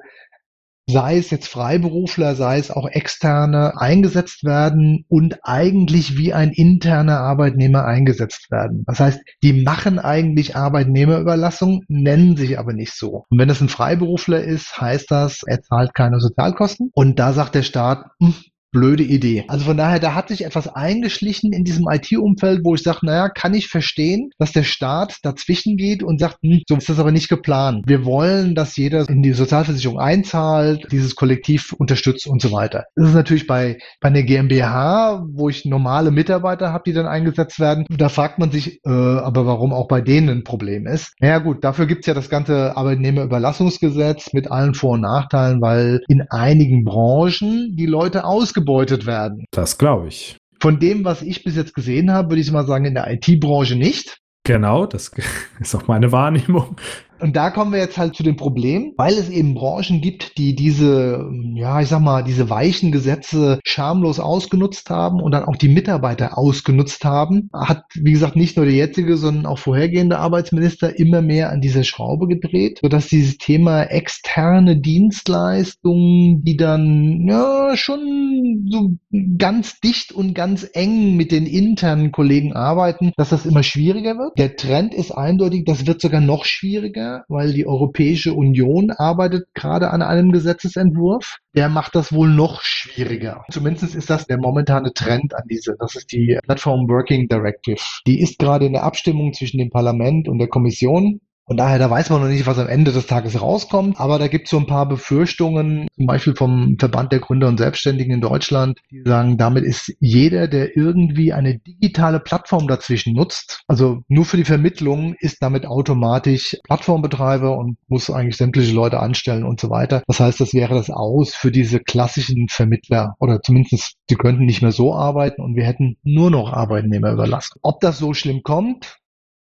A: sei es jetzt Freiberufler, sei es auch externe, eingesetzt werden und eigentlich wie ein interner Arbeitnehmer eingesetzt werden. Das heißt, die machen eigentlich Arbeitnehmerüberlassung, nennen sich aber nicht so. Und wenn es ein Freiberufler ist, heißt das, er zahlt keine Sozialkosten. Und da sagt der Staat, hm, blöde Idee. Also von daher, da hat sich etwas eingeschlichen in diesem IT-Umfeld, wo ich sage, naja, kann ich verstehen, dass der Staat dazwischen geht und sagt, hm, so ist das aber nicht geplant. Wir wollen, dass jeder in die Sozialversicherung einzahlt, dieses Kollektiv unterstützt und so weiter. Das ist natürlich bei, bei einer GmbH, wo ich normale Mitarbeiter habe, die dann eingesetzt werden, da fragt man sich, äh, aber warum auch bei denen ein Problem ist. Naja gut, dafür gibt's ja das ganze Arbeitnehmerüberlassungsgesetz mit allen Vor- und Nachteilen, weil in einigen Branchen die Leute ausgebildet ausgebeutet werden.
B: Das glaube ich.
A: Von dem, was ich bis jetzt gesehen habe, würde ich mal sagen, in der IT-Branche nicht.
B: Genau, das (laughs) ist auch meine Wahrnehmung.
A: Und da kommen wir jetzt halt zu dem Problem, weil es eben Branchen gibt, die diese, ja, ich sag mal, diese weichen Gesetze schamlos ausgenutzt haben und dann auch die Mitarbeiter ausgenutzt haben, hat, wie gesagt, nicht nur der jetzige, sondern auch vorhergehende Arbeitsminister immer mehr an dieser Schraube gedreht, sodass dieses Thema externe Dienstleistungen, die dann, ja, schon so ganz dicht und ganz eng mit den internen Kollegen arbeiten, dass das immer schwieriger wird. Der Trend ist eindeutig, das wird sogar noch schwieriger, weil die Europäische Union arbeitet gerade an einem Gesetzesentwurf. Der macht das wohl noch schwieriger. Zumindest ist das der momentane Trend an diese. Das ist die Platform Working Directive. Die ist gerade in der Abstimmung zwischen dem Parlament und der Kommission. Von daher, da weiß man noch nicht, was am Ende des Tages rauskommt. Aber da gibt es so ein paar Befürchtungen, zum Beispiel vom Verband der Gründer und Selbstständigen in Deutschland, die sagen, damit ist jeder, der irgendwie eine digitale Plattform dazwischen nutzt, also nur für die Vermittlung, ist damit automatisch Plattformbetreiber und muss eigentlich sämtliche Leute anstellen und so weiter. Das heißt, das wäre das Aus für diese klassischen Vermittler oder zumindest die könnten nicht mehr so arbeiten und wir hätten nur noch Arbeitnehmer überlassen. Ob das so schlimm kommt,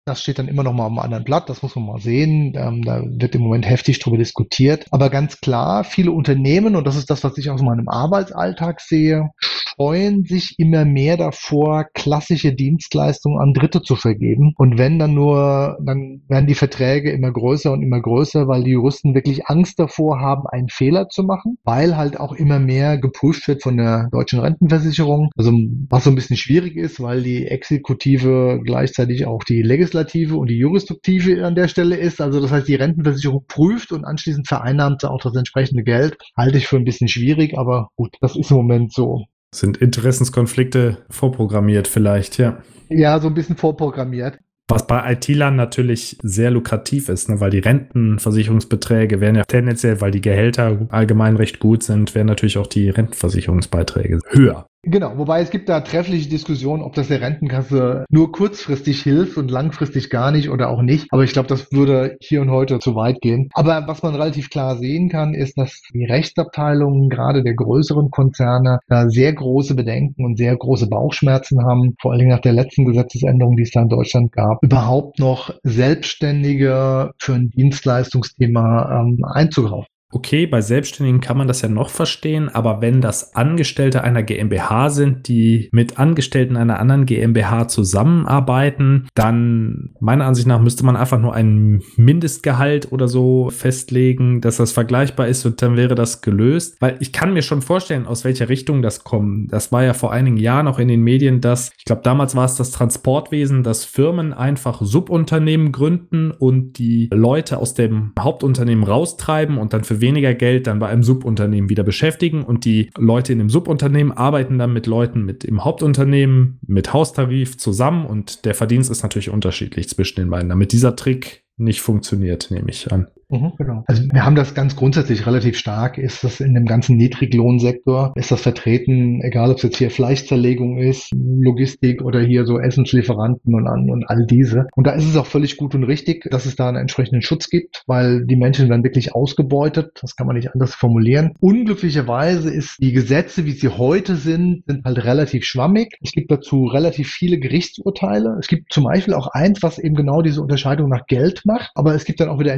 A: das steht dann immer noch mal am anderen Blatt, das muss man mal sehen. Ähm, da wird im Moment heftig drüber diskutiert. Aber ganz klar, viele Unternehmen, und das ist das, was ich aus meinem Arbeitsalltag sehe, scheuen sich immer mehr davor, klassische Dienstleistungen an Dritte zu vergeben. Und wenn dann nur, dann werden die Verträge immer größer und immer größer, weil die Juristen wirklich Angst davor haben, einen Fehler zu machen, weil halt auch immer mehr geprüft wird von der deutschen Rentenversicherung. Also was so ein bisschen schwierig ist, weil die Exekutive gleichzeitig auch die Legislative und die Jurisdiktive an der Stelle ist. Also das heißt, die Rentenversicherung prüft und anschließend vereinnahmt sie auch das entsprechende Geld. Halte ich für ein bisschen schwierig, aber gut, das ist im Moment so.
B: Sind Interessenskonflikte vorprogrammiert vielleicht, ja.
A: Ja, so ein bisschen vorprogrammiert.
B: Was bei IT-Lern natürlich sehr lukrativ ist, ne, weil die Rentenversicherungsbeträge werden ja tendenziell, weil die Gehälter allgemein recht gut sind, werden natürlich auch die Rentenversicherungsbeiträge höher.
A: Genau, wobei es gibt da treffliche Diskussionen, ob das der Rentenkasse nur kurzfristig hilft und langfristig gar nicht oder auch nicht. Aber ich glaube, das würde hier und heute zu weit gehen. Aber was man relativ klar sehen kann, ist, dass die Rechtsabteilungen gerade der größeren Konzerne da sehr große Bedenken und sehr große Bauchschmerzen haben, vor allen Dingen nach der letzten Gesetzesänderung, die es da in Deutschland gab, überhaupt noch Selbstständige für ein Dienstleistungsthema ähm, einzukaufen
B: okay, bei Selbstständigen kann man das ja noch verstehen, aber wenn das Angestellte einer GmbH sind, die mit Angestellten einer anderen GmbH zusammenarbeiten, dann meiner Ansicht nach müsste man einfach nur ein Mindestgehalt oder so festlegen, dass das vergleichbar ist und dann wäre das gelöst. Weil ich kann mir schon vorstellen, aus welcher Richtung das kommt. Das war ja vor einigen Jahren auch in den Medien, dass, ich glaube, damals war es das Transportwesen, dass Firmen einfach Subunternehmen gründen und die Leute aus dem Hauptunternehmen raustreiben und dann für weniger Geld dann bei einem Subunternehmen wieder beschäftigen und die Leute in dem Subunternehmen arbeiten dann mit Leuten mit im Hauptunternehmen mit Haustarif zusammen und der Verdienst ist natürlich unterschiedlich zwischen den beiden, damit dieser Trick nicht funktioniert, nehme ich an.
A: Mhm, genau. Also wir haben das ganz grundsätzlich relativ stark. Ist das in dem ganzen Niedriglohnsektor, ist das vertreten, egal ob es jetzt hier Fleischzerlegung ist, Logistik oder hier so Essenslieferanten und, an, und all diese. Und da ist es auch völlig gut und richtig, dass es da einen entsprechenden Schutz gibt, weil die Menschen werden wirklich ausgebeutet. Das kann man nicht anders formulieren. Unglücklicherweise ist die Gesetze, wie sie heute sind, sind halt relativ schwammig. Es gibt dazu relativ viele Gerichtsurteile. Es gibt zum Beispiel auch eins, was eben genau diese Unterscheidung nach Geld macht, aber es gibt dann auch wieder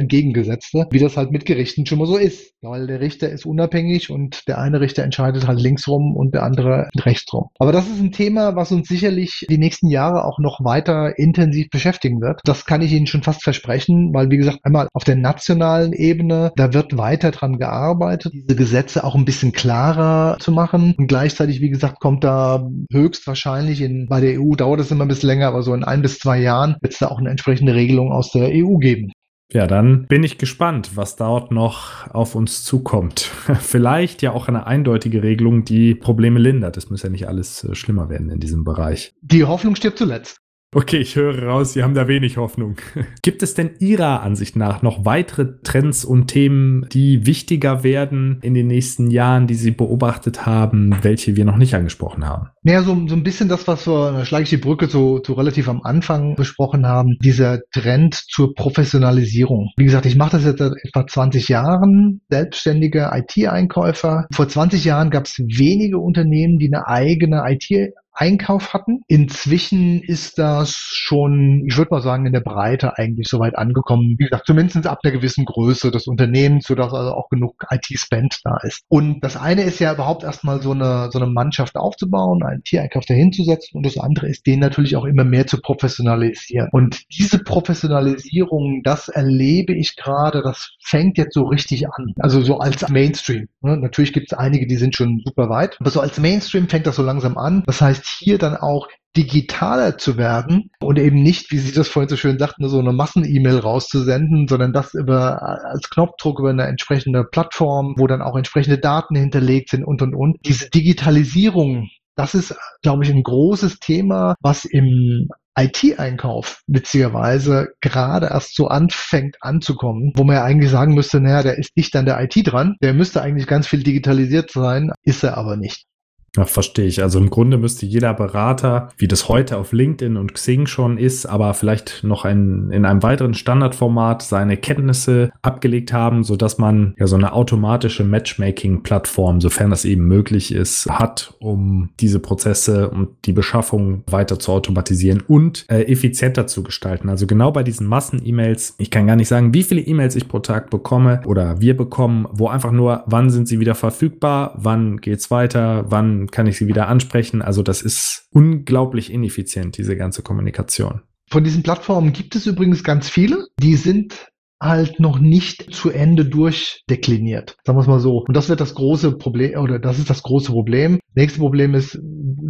A: entgegengesetzte, wie das halt mit Gerichten schon mal so ist. Weil der Richter ist unabhängig und der eine Richter entscheidet halt linksrum und der andere rechtsrum. Aber das ist ein Thema, was uns sicherlich die nächsten Jahre auch noch weiter intensiv beschäftigen wird. Das kann ich Ihnen schon fast versprechen, weil wie gesagt, einmal auf der nationalen Ebene, da wird weiter dran gearbeitet, diese Gesetze auch ein bisschen klarer zu machen. Und gleichzeitig, wie gesagt, kommt da höchstwahrscheinlich in, bei der EU dauert es immer ein bisschen länger, aber so in ein bis zwei Jahren wird es da auch eine entsprechende Regelung aus der EU geben.
B: Ja, dann bin ich gespannt, was dort noch auf uns zukommt. (laughs) Vielleicht ja auch eine eindeutige Regelung, die Probleme lindert. Es muss ja nicht alles äh, schlimmer werden in diesem Bereich.
A: Die Hoffnung stirbt zuletzt.
B: Okay, ich höre raus, Sie haben da wenig Hoffnung. (laughs) Gibt es denn Ihrer Ansicht nach noch weitere Trends und Themen, die wichtiger werden in den nächsten Jahren, die Sie beobachtet haben, welche wir noch nicht angesprochen haben?
A: Naja, so, so ein bisschen das, was wir, da schlage ich die Brücke so, so relativ am Anfang besprochen haben, dieser Trend zur Professionalisierung. Wie gesagt, ich mache das jetzt seit etwa 20 Jahren, selbstständiger IT-Einkäufer. Vor 20 Jahren gab es wenige Unternehmen, die eine eigene IT Einkauf hatten. Inzwischen ist das schon, ich würde mal sagen, in der Breite eigentlich soweit angekommen. Wie gesagt, zumindest ab einer gewissen Größe des Unternehmens, sodass also auch genug IT-Spend da ist. Und das eine ist ja überhaupt erstmal so eine, so eine Mannschaft aufzubauen, einen Tiereinkauf dahinzusetzen. Und das andere ist, den natürlich auch immer mehr zu professionalisieren. Und diese Professionalisierung, das erlebe ich gerade, das fängt jetzt so richtig an. Also so als Mainstream. Ne? Natürlich gibt es einige, die sind schon super weit. Aber so als Mainstream fängt das so langsam an. Das heißt, hier dann auch digitaler zu werden und eben nicht, wie Sie das vorhin so schön sagten, so eine Massen-E-Mail rauszusenden, sondern das über als Knopfdruck über eine entsprechende Plattform, wo dann auch entsprechende Daten hinterlegt sind und und und. Diese Digitalisierung, das ist, glaube ich, ein großes Thema, was im IT-Einkauf witzigerweise gerade erst so anfängt anzukommen, wo man ja eigentlich sagen müsste, naja, der ist dicht an der IT dran, der müsste eigentlich ganz viel digitalisiert sein, ist er aber nicht.
B: Ja, verstehe ich. Also im Grunde müsste jeder Berater, wie das heute auf LinkedIn und Xing schon ist, aber vielleicht noch ein, in einem weiteren Standardformat seine Kenntnisse abgelegt haben, so dass man ja so eine automatische Matchmaking-Plattform, sofern das eben möglich ist, hat, um diese Prozesse und die Beschaffung weiter zu automatisieren und äh, effizienter zu gestalten. Also genau bei diesen Massen-E-Mails, ich kann gar nicht sagen, wie viele E-Mails ich pro Tag bekomme oder wir bekommen, wo einfach nur, wann sind sie wieder verfügbar, wann geht's weiter, wann kann ich sie wieder ansprechen. Also das ist unglaublich ineffizient, diese ganze Kommunikation.
A: Von diesen Plattformen gibt es übrigens ganz viele. Die sind halt noch nicht zu Ende durchdekliniert. Sagen wir es mal so. Und das wird das große Problem, oder das ist das große Problem. Nächste Problem ist,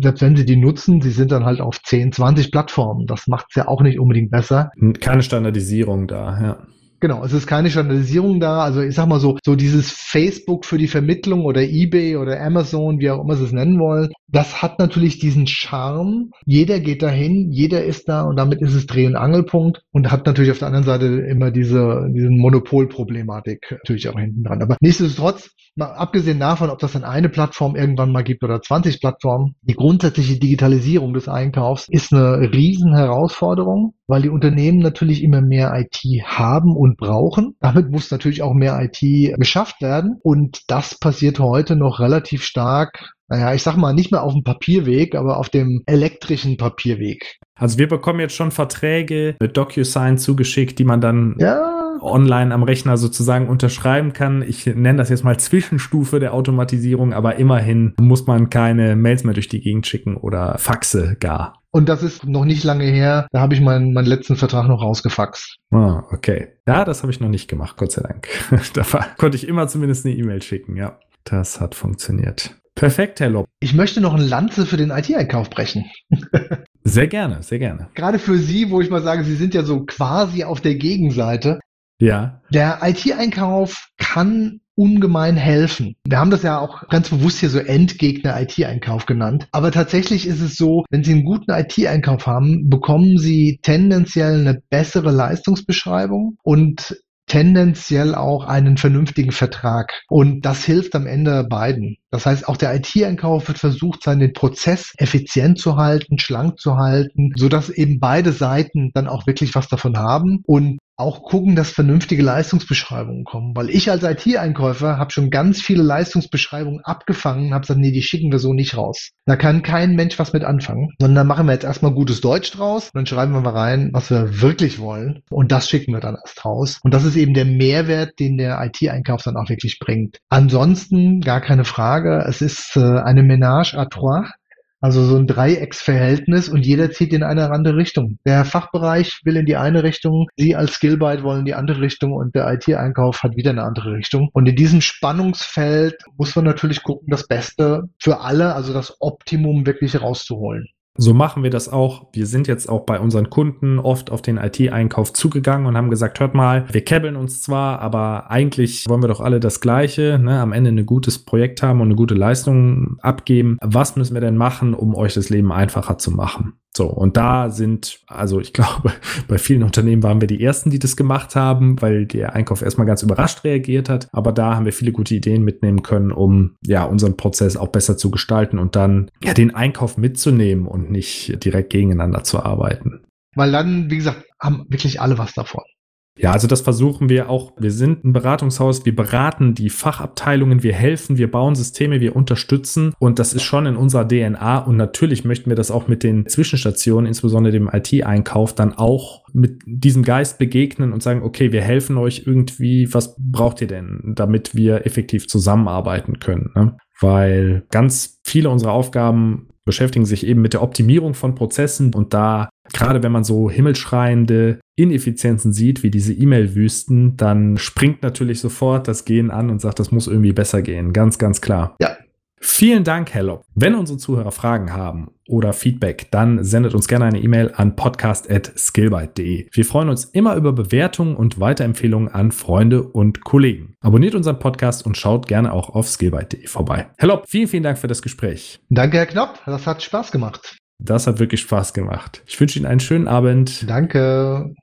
A: selbst wenn Sie die nutzen, sie sind dann halt auf 10, 20 Plattformen. Das macht es ja auch nicht unbedingt besser.
B: Keine Standardisierung da, ja.
A: Genau, es ist keine Standardisierung da. Also ich sag mal so, so dieses Facebook für die Vermittlung oder eBay oder Amazon, wie auch immer sie es nennen wollen, das hat natürlich diesen Charme. Jeder geht dahin, jeder ist da und damit ist es Dreh- und Angelpunkt und hat natürlich auf der anderen Seite immer diese, diese Monopolproblematik natürlich auch hinten dran. Aber nichtsdestotrotz, mal abgesehen davon, ob das dann eine Plattform irgendwann mal gibt oder 20 Plattformen, die grundsätzliche Digitalisierung des Einkaufs ist eine riesen Herausforderung, weil die Unternehmen natürlich immer mehr IT haben und brauchen. Damit muss natürlich auch mehr IT geschafft werden und das passiert heute noch relativ stark naja, ich sag mal, nicht mehr auf dem Papierweg, aber auf dem elektrischen Papierweg.
B: Also wir bekommen jetzt schon Verträge mit DocuSign zugeschickt, die man dann ja online am Rechner sozusagen unterschreiben kann. Ich nenne das jetzt mal Zwischenstufe der Automatisierung, aber immerhin muss man keine Mails mehr durch die Gegend schicken oder Faxe gar.
A: Und das ist noch nicht lange her. Da habe ich meinen, meinen letzten Vertrag noch rausgefaxt.
B: Ah, okay. Ja, das habe ich noch nicht gemacht, Gott sei Dank. (laughs) da konnte ich immer zumindest eine E-Mail schicken, ja. Das hat funktioniert. Perfekt, Herr Lob.
A: Ich möchte noch eine Lanze für den IT-Einkauf brechen. (laughs)
B: sehr gerne, sehr gerne.
A: Gerade für Sie, wo ich mal sage, Sie sind ja so quasi auf der Gegenseite.
B: Ja.
A: Der IT-Einkauf kann ungemein helfen. Wir haben das ja auch ganz bewusst hier so Endgegner IT-Einkauf genannt. Aber tatsächlich ist es so, wenn Sie einen guten IT-Einkauf haben, bekommen Sie tendenziell eine bessere Leistungsbeschreibung und tendenziell auch einen vernünftigen Vertrag. Und das hilft am Ende beiden. Das heißt, auch der IT-Einkauf wird versucht sein, den Prozess effizient zu halten, schlank zu halten, sodass eben beide Seiten dann auch wirklich was davon haben. Und auch gucken, dass vernünftige Leistungsbeschreibungen kommen. Weil ich als IT-Einkäufer habe schon ganz viele Leistungsbeschreibungen abgefangen und habe gesagt, nee, die schicken wir so nicht raus. Da kann kein Mensch was mit anfangen. Sondern machen wir jetzt erstmal gutes Deutsch draus dann schreiben wir mal rein, was wir wirklich wollen. Und das schicken wir dann erst raus. Und das ist eben der Mehrwert, den der IT-Einkauf dann auch wirklich bringt. Ansonsten gar keine Frage. Es ist äh, eine Ménage à trois. Also so ein Dreiecksverhältnis und jeder zieht in eine andere Richtung. Der Fachbereich will in die eine Richtung, Sie als Skillbyte wollen in die andere Richtung und der IT-Einkauf hat wieder eine andere Richtung. Und in diesem Spannungsfeld muss man natürlich gucken, das Beste für alle, also das Optimum wirklich rauszuholen.
B: So machen wir das auch. Wir sind jetzt auch bei unseren Kunden oft auf den IT-Einkauf zugegangen und haben gesagt, hört mal, wir kebbeln uns zwar, aber eigentlich wollen wir doch alle das Gleiche, ne? am Ende ein gutes Projekt haben und eine gute Leistung abgeben. Was müssen wir denn machen, um euch das Leben einfacher zu machen? So, und da sind, also ich glaube, (laughs) bei vielen Unternehmen waren wir die Ersten, die das gemacht haben, weil der Einkauf erstmal ganz überrascht reagiert hat. Aber da haben wir viele gute Ideen mitnehmen können, um ja unseren Prozess auch besser zu gestalten und dann ja den Einkauf mitzunehmen und nicht direkt gegeneinander zu arbeiten.
A: Weil dann, wie gesagt, haben wirklich alle was davon.
B: Ja, also das versuchen wir auch. Wir sind ein Beratungshaus, wir beraten die Fachabteilungen, wir helfen, wir bauen Systeme, wir unterstützen und das ist schon in unserer DNA und natürlich möchten wir das auch mit den Zwischenstationen, insbesondere dem IT-Einkauf, dann auch mit diesem Geist begegnen und sagen, okay, wir helfen euch irgendwie, was braucht ihr denn, damit wir effektiv zusammenarbeiten können? Ne? Weil ganz viele unserer Aufgaben beschäftigen sich eben mit der Optimierung von Prozessen und da, gerade wenn man so himmelschreiende Ineffizienzen sieht, wie diese E-Mail-Wüsten, dann springt natürlich sofort das Gehen an und sagt, das muss irgendwie besser gehen. Ganz, ganz klar.
A: Ja,
B: Vielen Dank, Hello. Wenn unsere Zuhörer Fragen haben oder Feedback, dann sendet uns gerne eine E-Mail an podcast.skillbyte.de. Wir freuen uns immer über Bewertungen und Weiterempfehlungen an Freunde und Kollegen. Abonniert unseren Podcast und schaut gerne auch auf skillbyte.de vorbei. Hello, vielen, vielen Dank für das Gespräch.
A: Danke, Herr Knopp. Das hat Spaß gemacht.
B: Das hat wirklich Spaß gemacht. Ich wünsche Ihnen einen schönen Abend.
A: Danke.